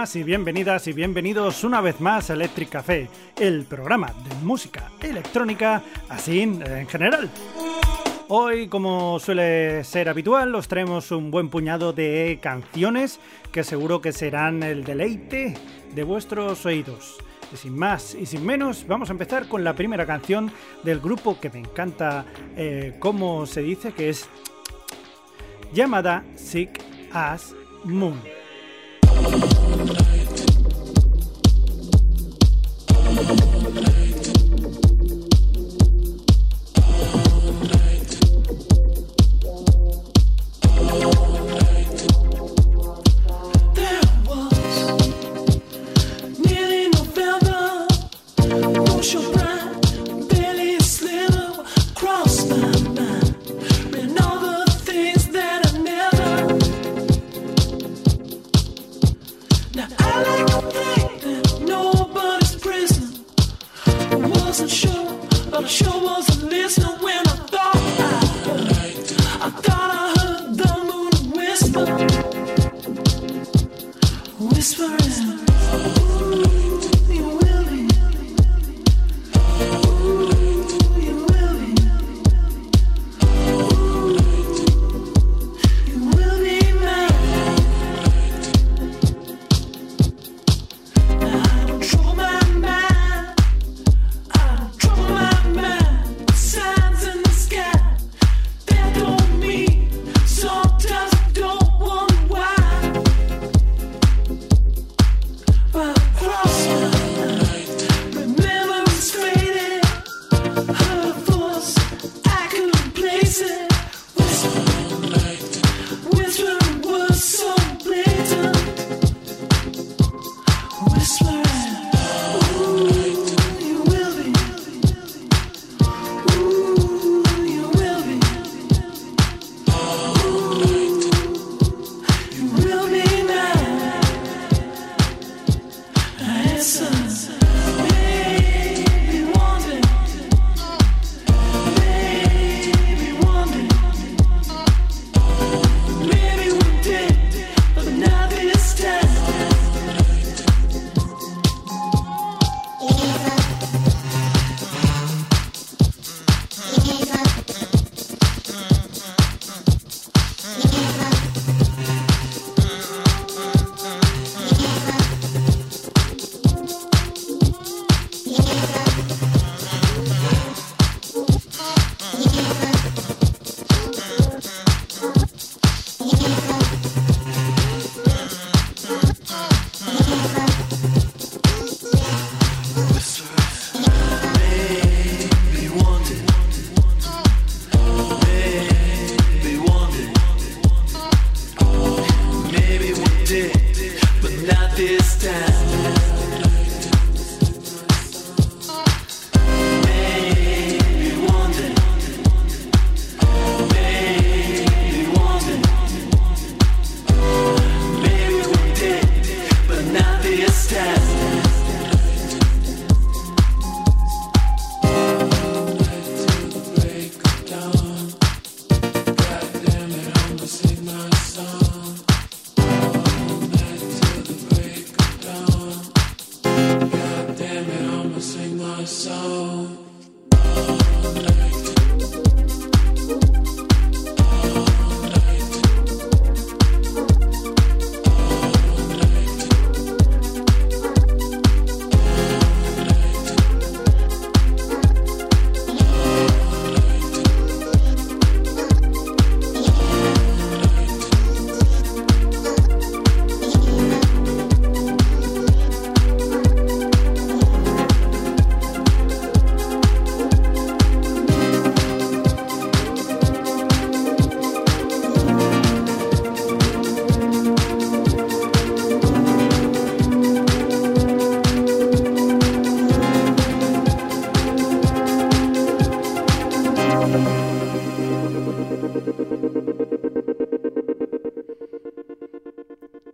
Y bienvenidas y bienvenidos una vez más a Electric Café, el programa de música electrónica, así en general. Hoy, como suele ser habitual, os traemos un buen puñado de canciones que seguro que serán el deleite de vuestros oídos. Y sin más y sin menos, vamos a empezar con la primera canción del grupo que me encanta eh, cómo se dice, que es llamada Sick as Moon. Thank you.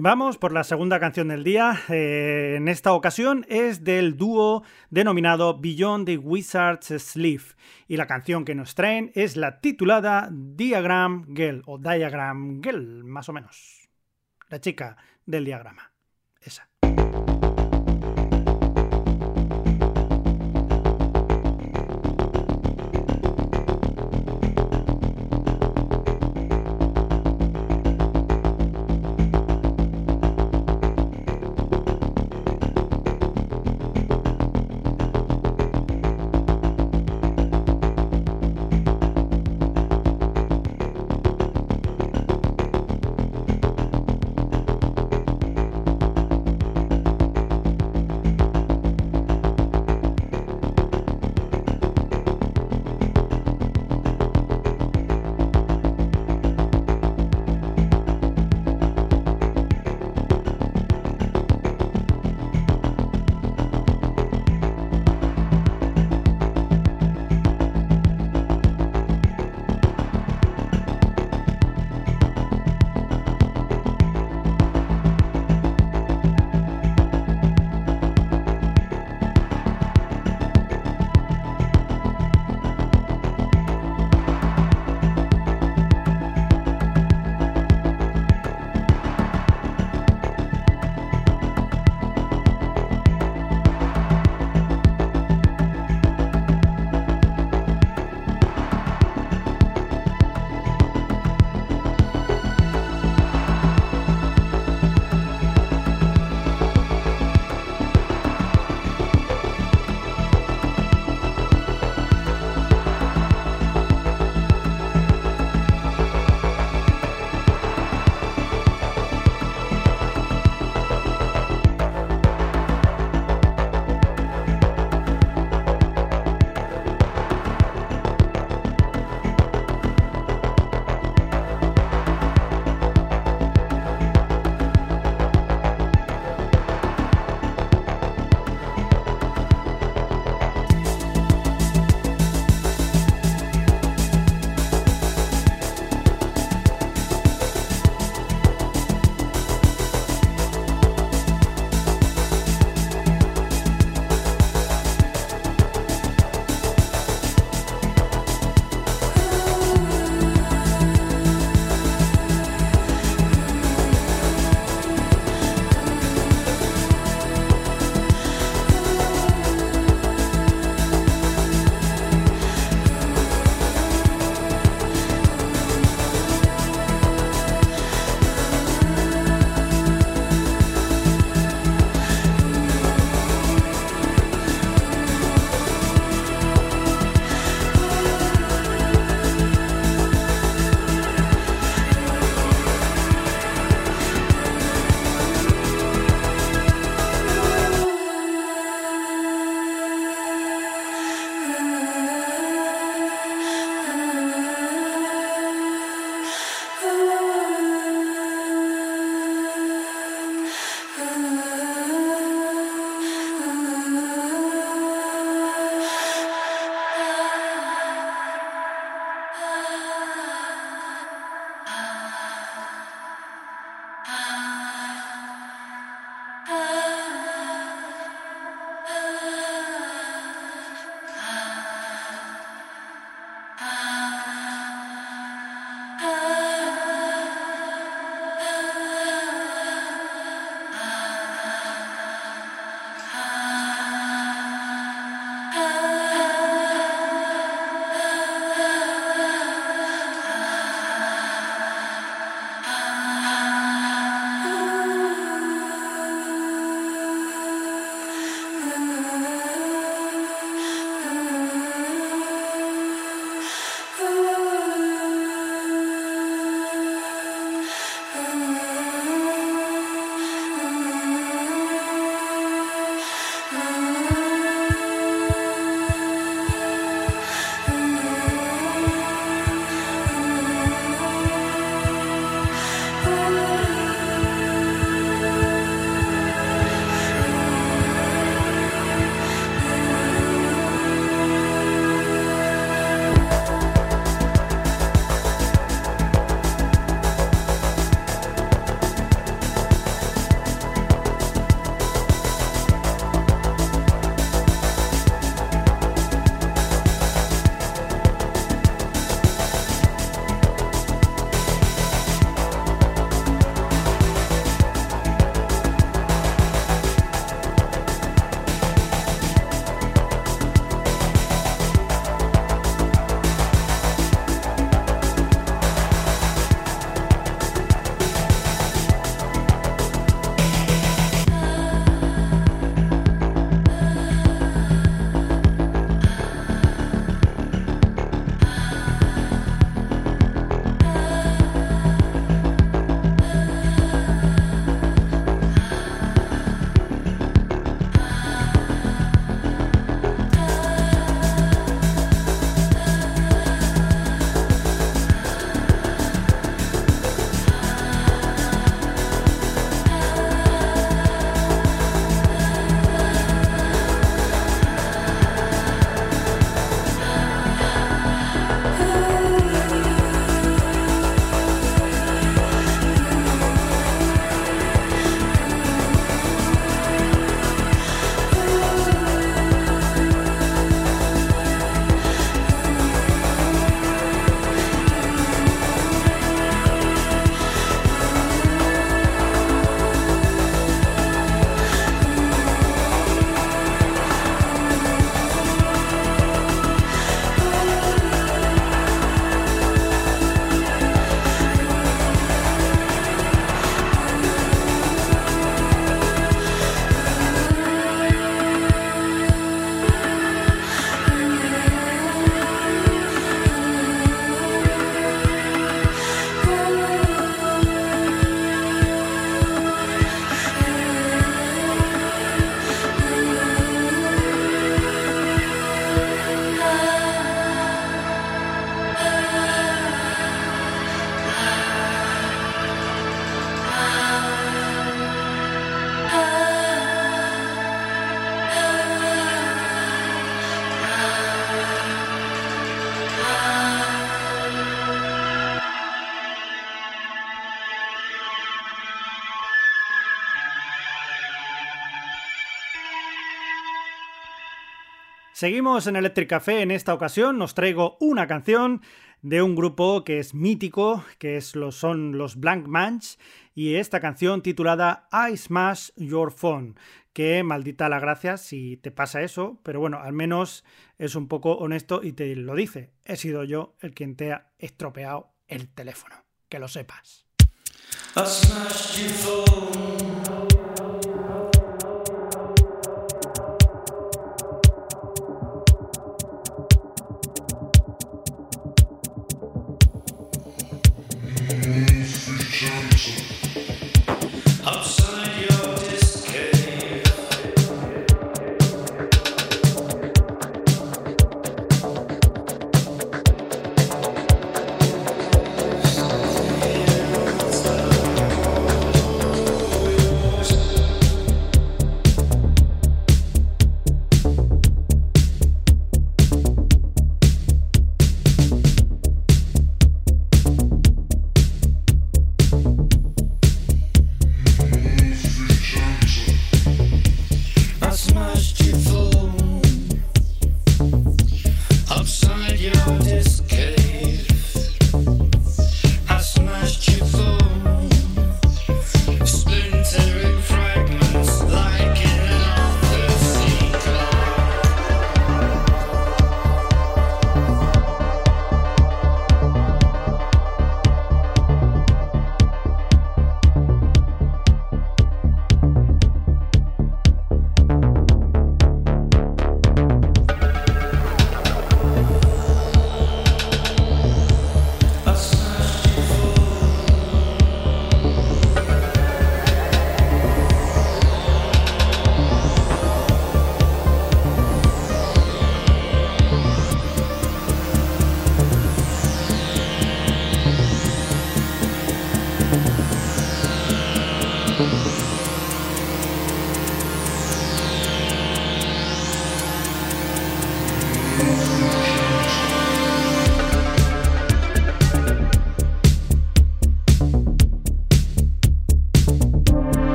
Vamos por la segunda canción del día. Eh, en esta ocasión es del dúo denominado Beyond the Wizard's Sleeve. Y la canción que nos traen es la titulada Diagram Girl o Diagram Girl, más o menos. La chica del diagrama. Seguimos en Electric Café. En esta ocasión nos traigo una canción de un grupo que es mítico, que es son los Blank Manch, y esta canción titulada I Smash Your Phone, que maldita la gracia si te pasa eso, pero bueno, al menos es un poco honesto y te lo dice. He sido yo el quien te ha estropeado el teléfono, que lo sepas.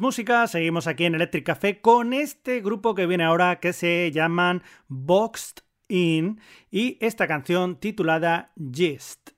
Música, seguimos aquí en Electric Café con este grupo que viene ahora que se llaman Boxed In y esta canción titulada Gist.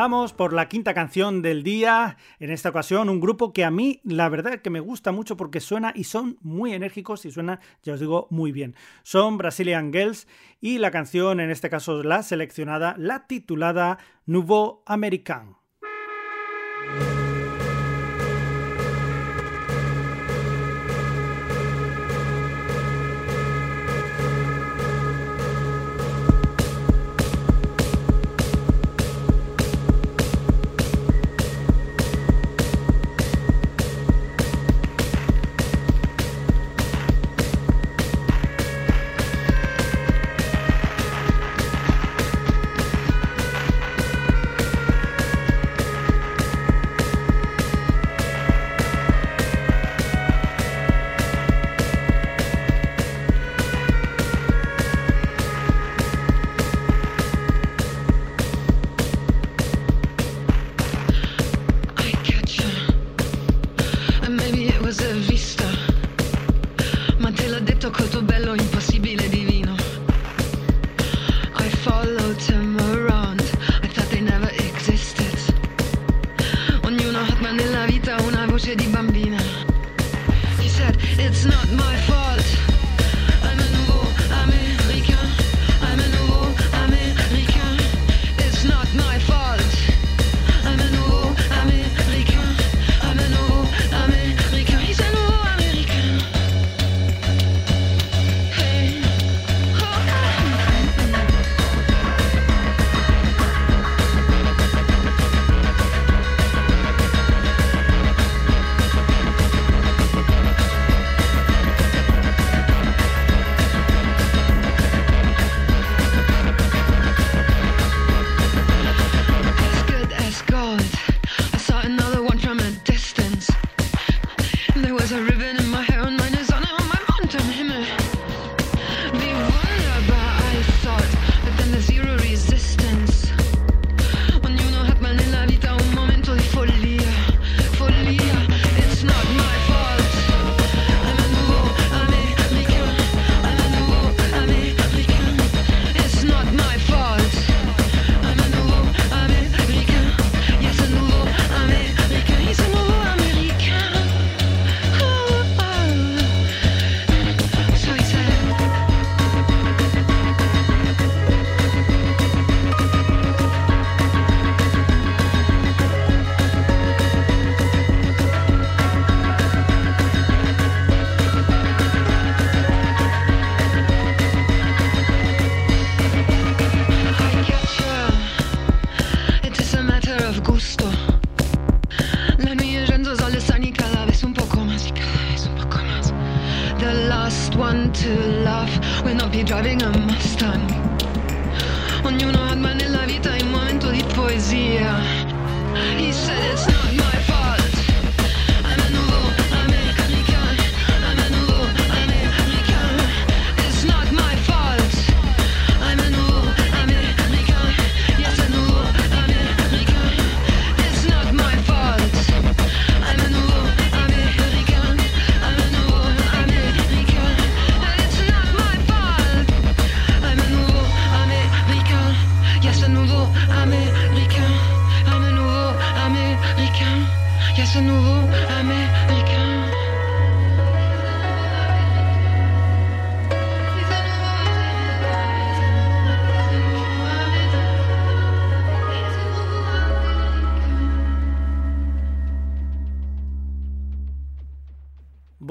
Vamos por la quinta canción del día. En esta ocasión, un grupo que a mí, la verdad, que me gusta mucho porque suena y son muy enérgicos y suena, ya os digo, muy bien. Son Brazilian Girls y la canción, en este caso la seleccionada, la titulada Nouveau American.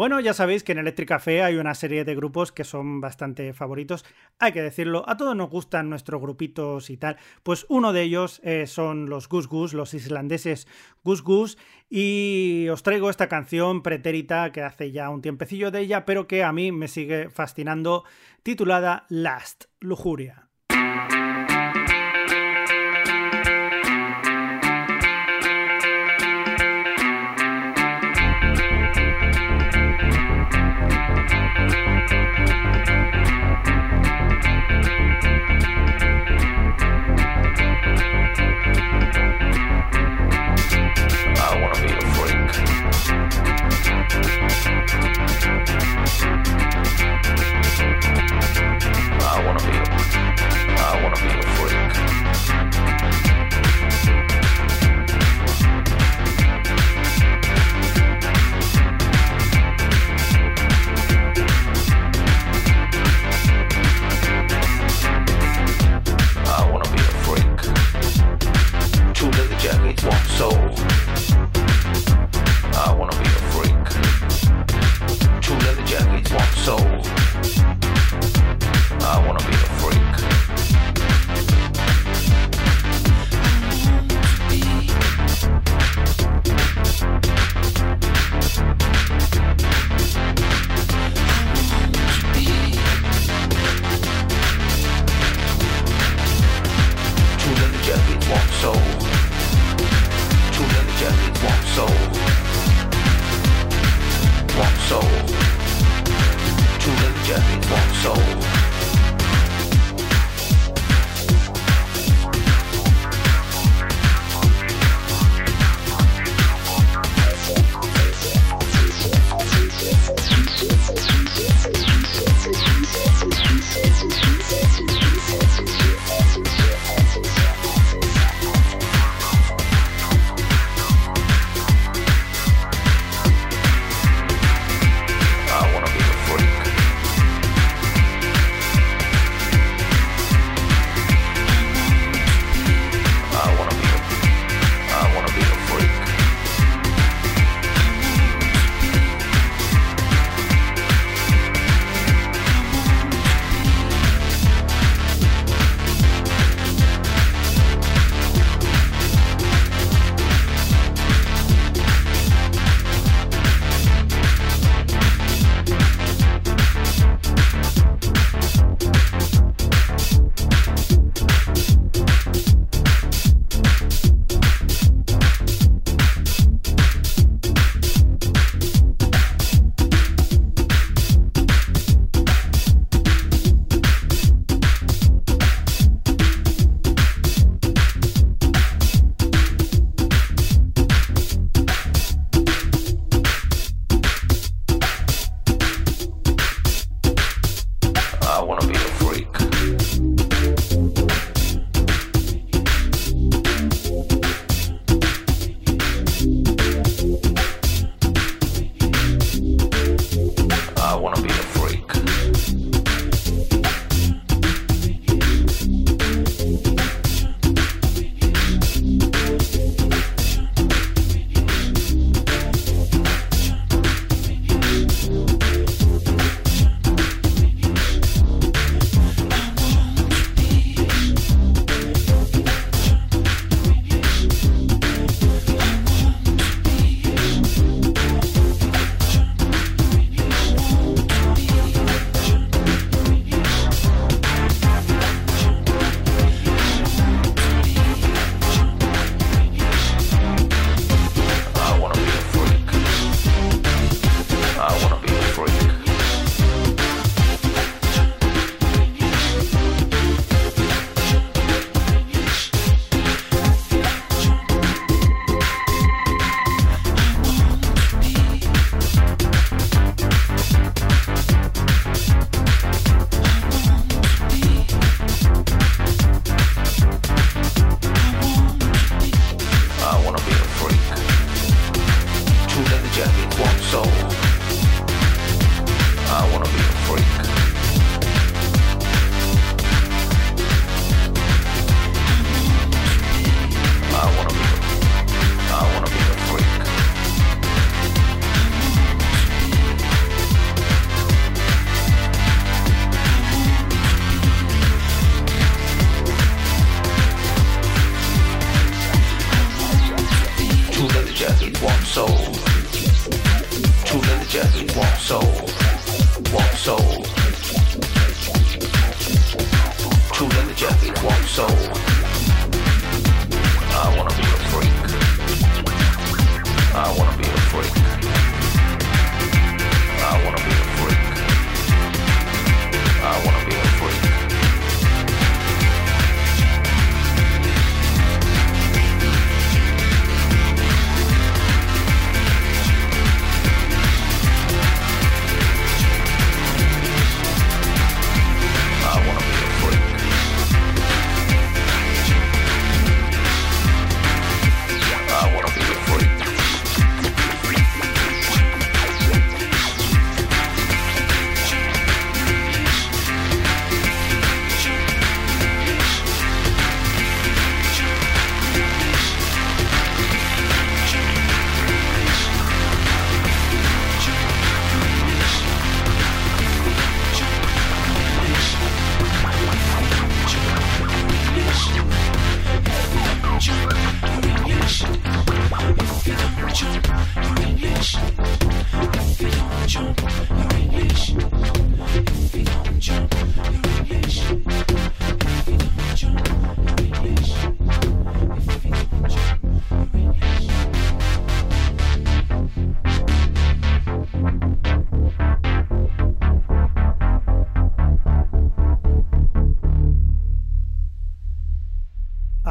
Bueno, ya sabéis que en Electric Café hay una serie de grupos que son bastante favoritos, hay que decirlo, a todos nos gustan nuestros grupitos y tal, pues uno de ellos eh, son los Gus Gus, los islandeses Gus Gus, y os traigo esta canción pretérita que hace ya un tiempecillo de ella, pero que a mí me sigue fascinando, titulada Last, Lujuria.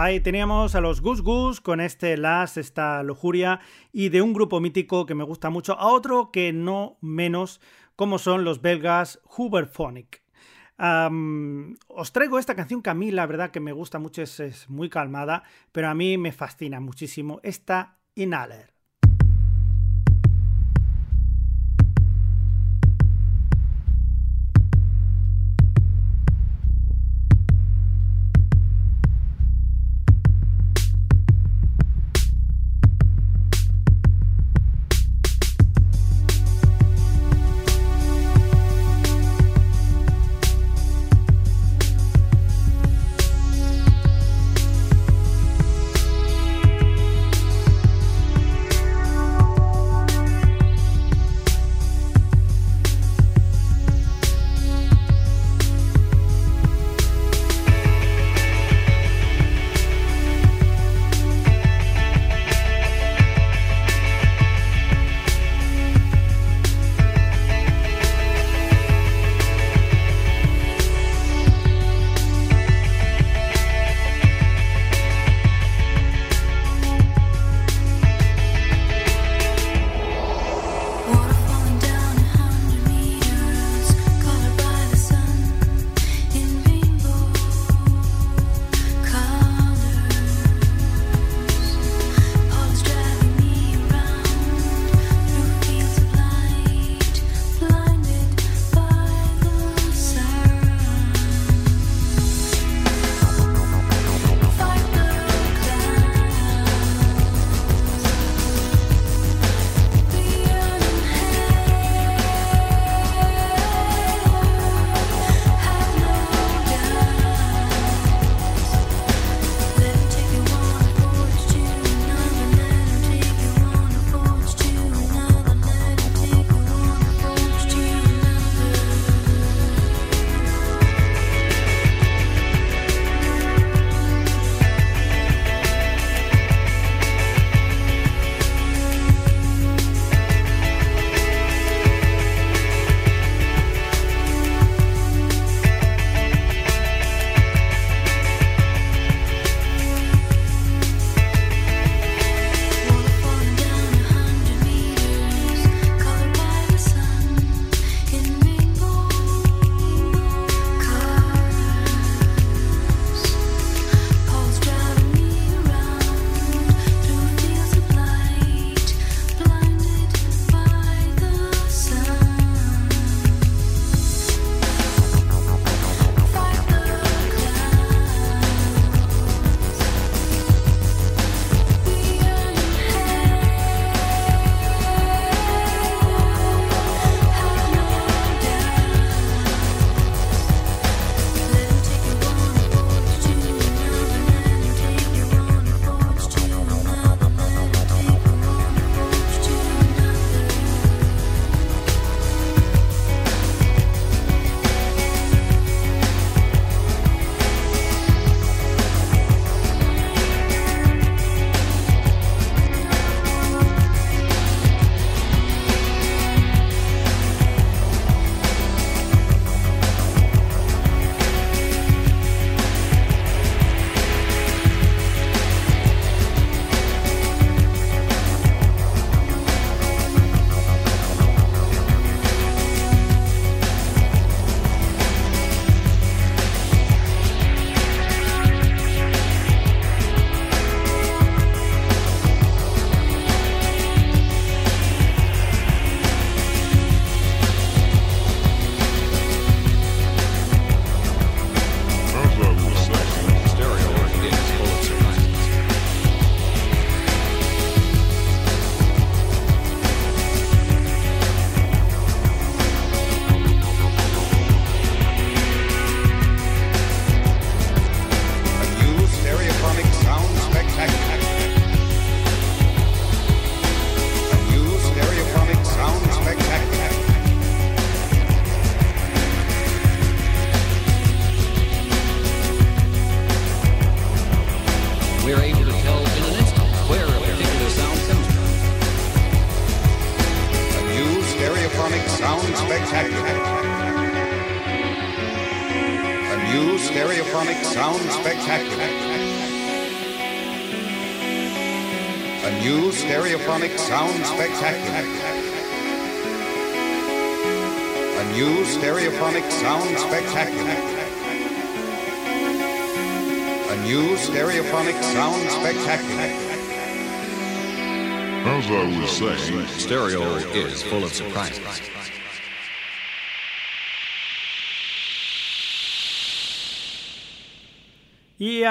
Ahí teníamos a los Gus Gus con este Las, esta lujuria, y de un grupo mítico que me gusta mucho, a otro que no menos, como son los belgas Huberphonic. os traigo esta canción que a mí la verdad que me gusta mucho, es, es muy calmada, pero a mí me fascina muchísimo esta Inhaler.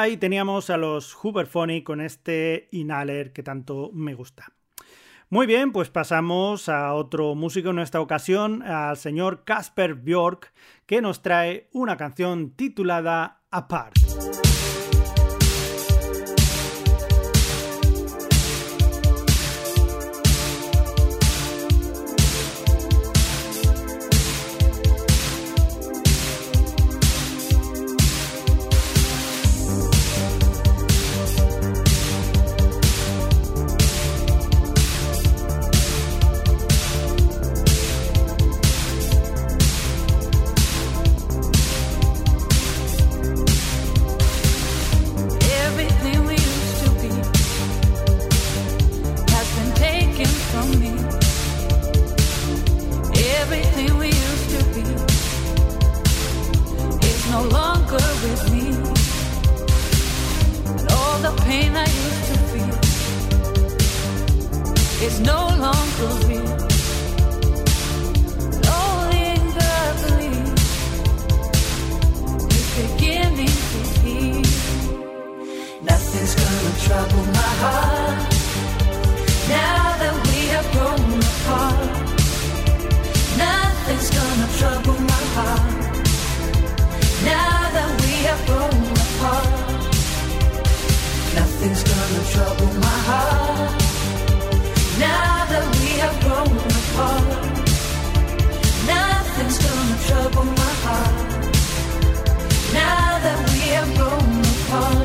Ahí teníamos a los Huberphonic con este Inhaler que tanto me gusta. Muy bien, pues pasamos a otro músico en esta ocasión, al señor Casper Bjork, que nos trae una canción titulada Apart. is no longer real. Nothing's gonna trouble my heart now that we have grown apart. Nothing's gonna trouble my heart now that we have grown apart. Nothing's gonna trouble my heart. Now that we have grown apart, nothing's gonna trouble my heart. Now that we have grown apart.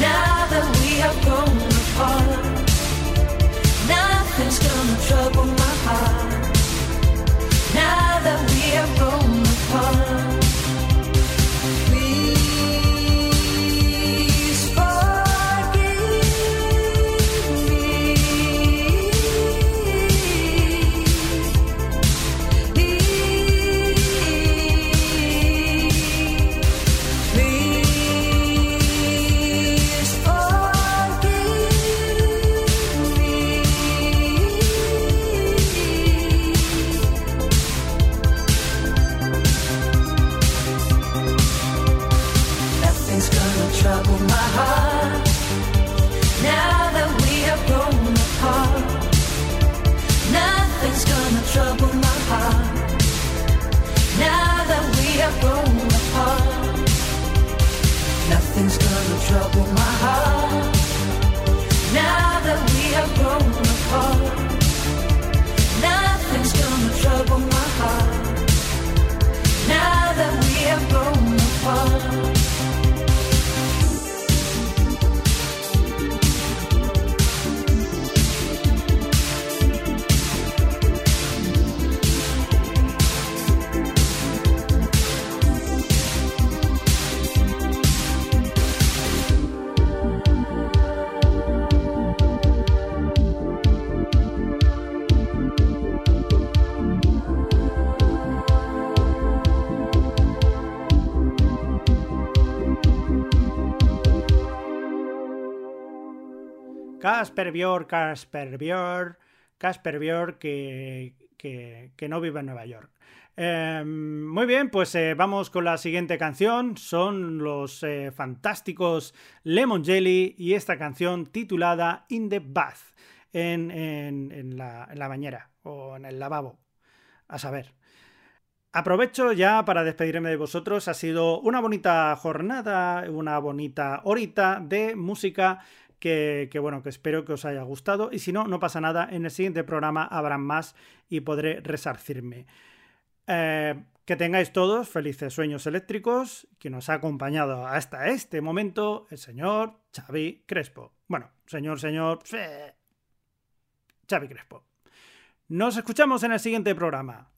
Now that we have grown Casper Björk, Casper Björk, Casper Björk que, que, no vive en Nueva York. Eh, muy bien, pues eh, vamos con la siguiente canción. Son los eh, fantásticos Lemon Jelly y esta canción titulada In the Bath, en, en- en la, en la bañera o en el lavabo. A saber. Aprovecho ya para despedirme de vosotros. Ha sido una bonita jornada, una bonita horita de música que, bueno, que espero que os haya gustado. Y si no, no pasa nada. En el siguiente programa habrán más y podré resarcirme. Eh, que tengáis todos felices sueños eléctricos, que nos ha acompañado hasta este momento el señor Xavi Crespo. Bueno, señor, señor, Xavi Crespo. Nos escuchamos en el siguiente programa.